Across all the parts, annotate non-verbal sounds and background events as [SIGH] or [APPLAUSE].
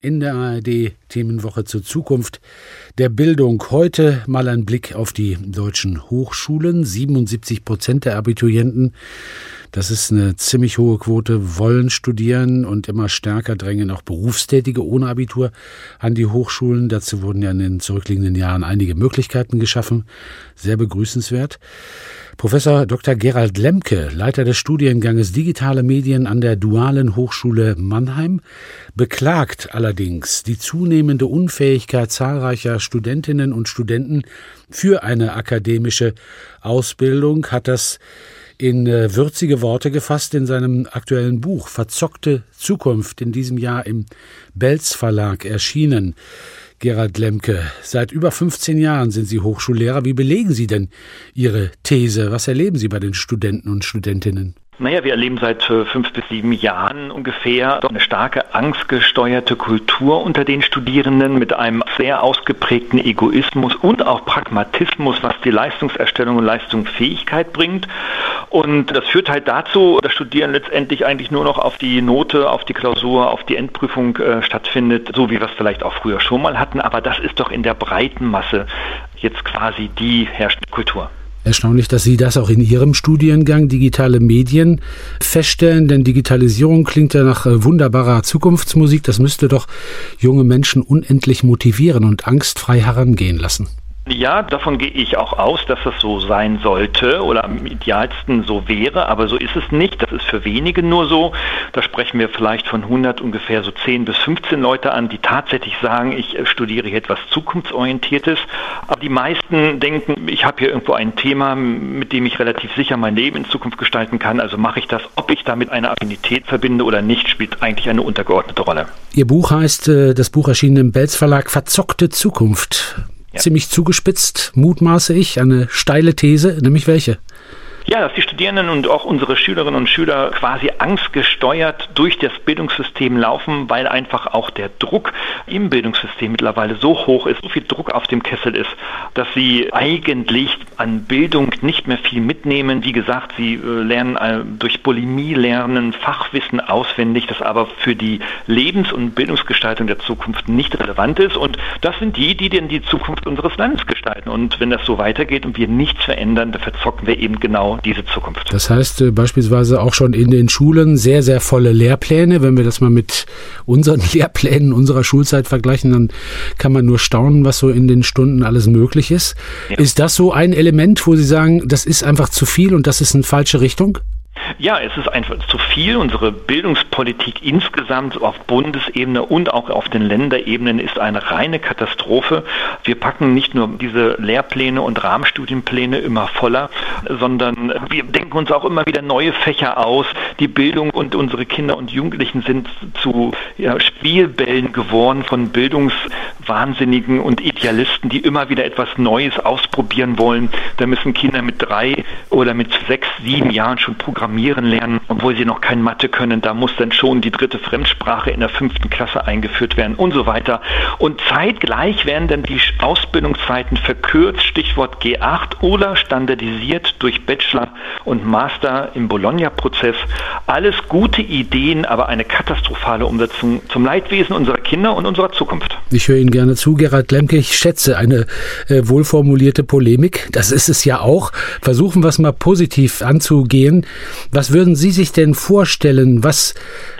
In der ARD Themenwoche zur Zukunft der Bildung. Heute mal ein Blick auf die deutschen Hochschulen. 77 Prozent der Abiturienten, das ist eine ziemlich hohe Quote, wollen studieren und immer stärker drängen auch Berufstätige ohne Abitur an die Hochschulen. Dazu wurden ja in den zurückliegenden Jahren einige Möglichkeiten geschaffen. Sehr begrüßenswert. Professor Dr. Gerald Lemke, Leiter des Studienganges Digitale Medien an der Dualen Hochschule Mannheim, beklagt allerdings die zunehmende Unfähigkeit zahlreicher Studentinnen und Studenten für eine akademische Ausbildung, hat das in äh, würzige Worte gefasst in seinem aktuellen Buch Verzockte Zukunft in diesem Jahr im Belz Verlag erschienen. Gerald Lemke. Seit über 15 Jahren sind Sie Hochschullehrer. Wie belegen Sie denn Ihre These? Was erleben Sie bei den Studenten und Studentinnen? Naja, wir erleben seit äh, fünf bis sieben Jahren ungefähr eine starke angstgesteuerte Kultur unter den Studierenden mit einem sehr ausgeprägten Egoismus und auch Pragmatismus, was die Leistungserstellung und Leistungsfähigkeit bringt. Und das führt halt dazu, dass Studieren letztendlich eigentlich nur noch auf die Note, auf die Klausur, auf die Endprüfung äh, stattfindet, so wie wir es vielleicht auch früher schon mal hatten. Aber das ist doch in der breiten Masse jetzt quasi die herrschende Kultur. Erstaunlich, dass Sie das auch in Ihrem Studiengang digitale Medien feststellen, denn Digitalisierung klingt ja nach äh, wunderbarer Zukunftsmusik. Das müsste doch junge Menschen unendlich motivieren und angstfrei herangehen lassen. Ja, davon gehe ich auch aus, dass das so sein sollte oder am idealsten so wäre, aber so ist es nicht. Das ist für wenige nur so. Da sprechen wir vielleicht von 100 ungefähr so 10 bis 15 Leute an, die tatsächlich sagen, ich äh, studiere hier etwas Zukunftsorientiertes. Aber die meisten denken, ich habe hier irgendwo ein Thema, mit dem ich relativ sicher mein Leben in Zukunft gestalten kann. Also mache ich das. Ob ich damit eine Affinität verbinde oder nicht, spielt eigentlich eine untergeordnete Rolle. Ihr Buch heißt, äh, das Buch erschien im Belz Verlag, Verzockte Zukunft. Ja. Ziemlich zugespitzt, mutmaße ich, eine steile These, nämlich welche? Ja, dass die Studierenden und auch unsere Schülerinnen und Schüler quasi angstgesteuert durch das Bildungssystem laufen, weil einfach auch der Druck im Bildungssystem mittlerweile so hoch ist, so viel Druck auf dem Kessel ist, dass sie eigentlich an Bildung nicht mehr viel mitnehmen. Wie gesagt, sie äh, lernen äh, durch Bulimie lernen Fachwissen auswendig, das aber für die Lebens- und Bildungsgestaltung der Zukunft nicht relevant ist. Und das sind die, die denn die Zukunft unseres Landes gestalten. Und wenn das so weitergeht und wir nichts verändern, dann verzocken wir eben genau diese Zukunft. Das heißt äh, beispielsweise auch schon in den Schulen sehr, sehr volle Lehrpläne. Wenn wir das mal mit unseren [LAUGHS] Lehrplänen unserer Schulzeit vergleichen, dann kann man nur staunen, was so in den Stunden alles möglich ist. Ja. Ist das so ein Element, wo Sie sagen, das ist einfach zu viel und das ist eine falsche Richtung? Ja, es ist einfach zu viel. Unsere Bildungspolitik insgesamt auf Bundesebene und auch auf den Länderebenen ist eine reine Katastrophe. Wir packen nicht nur diese Lehrpläne und Rahmenstudienpläne immer voller, sondern wir denken uns auch immer wieder neue Fächer aus. Die Bildung und unsere Kinder und Jugendlichen sind zu ja, Spielbällen geworden von Bildungswahnsinnigen und Idealisten, die immer wieder etwas Neues ausprobieren wollen. Da müssen Kinder mit drei oder mit sechs, sieben Jahren schon programmieren lernen, obwohl sie noch kein Mathe können. Da muss dann schon die dritte Fremdsprache in der fünften Klasse eingeführt werden und so weiter. Und zeitgleich werden dann die Ausbildungszeiten verkürzt, Stichwort G8 oder standardisiert durch Bachelor und Master im Bologna-Prozess. Alles gute Ideen, aber eine katastrophale Umsetzung zum Leidwesen unserer Kinder und unserer Zukunft. Ich höre Ihnen gerne zu, Gerhard Lemke. Ich schätze eine äh, wohlformulierte Polemik. Das ist es ja auch. Versuchen wir es mal positiv anzugehen. Was würden Sie sich denn vorstellen, was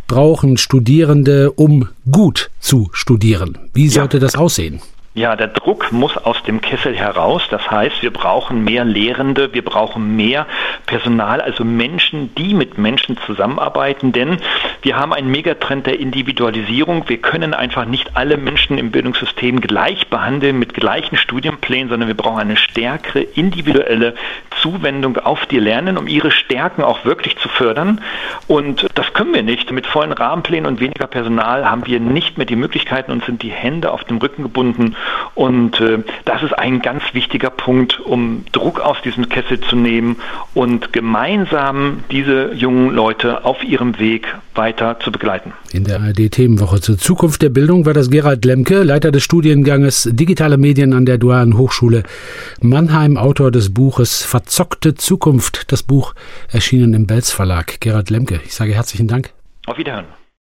brauchen Studierende, um gut zu studieren? Wie sollte ja. das aussehen? Ja, der Druck muss aus dem Kessel heraus. Das heißt, wir brauchen mehr Lehrende, wir brauchen mehr Personal, also Menschen, die mit Menschen zusammenarbeiten, denn wir haben einen Megatrend der Individualisierung. Wir können einfach nicht alle Menschen im Bildungssystem gleich behandeln mit gleichen Studienplänen, sondern wir brauchen eine stärkere individuelle Zuwendung auf die Lernen, um ihre Stärken auch wirklich zu fördern. Und das können wir nicht. Mit vollen Rahmenplänen und weniger Personal haben wir nicht mehr die Möglichkeiten und sind die Hände auf dem Rücken gebunden und äh, das ist ein ganz wichtiger Punkt, um Druck aus diesem Kessel zu nehmen und gemeinsam diese jungen Leute auf ihrem Weg weiter zu begleiten. In der ARD-Themenwoche zur Zukunft der Bildung war das Gerald Lemke, Leiter des Studienganges Digitale Medien an der Dualen Hochschule Mannheim, Autor des Buches Verzockte Zukunft. Das Buch erschienen im Belz Verlag. Gerald Lemke, ich sage herzlichen Dank. Auf Wiederhören.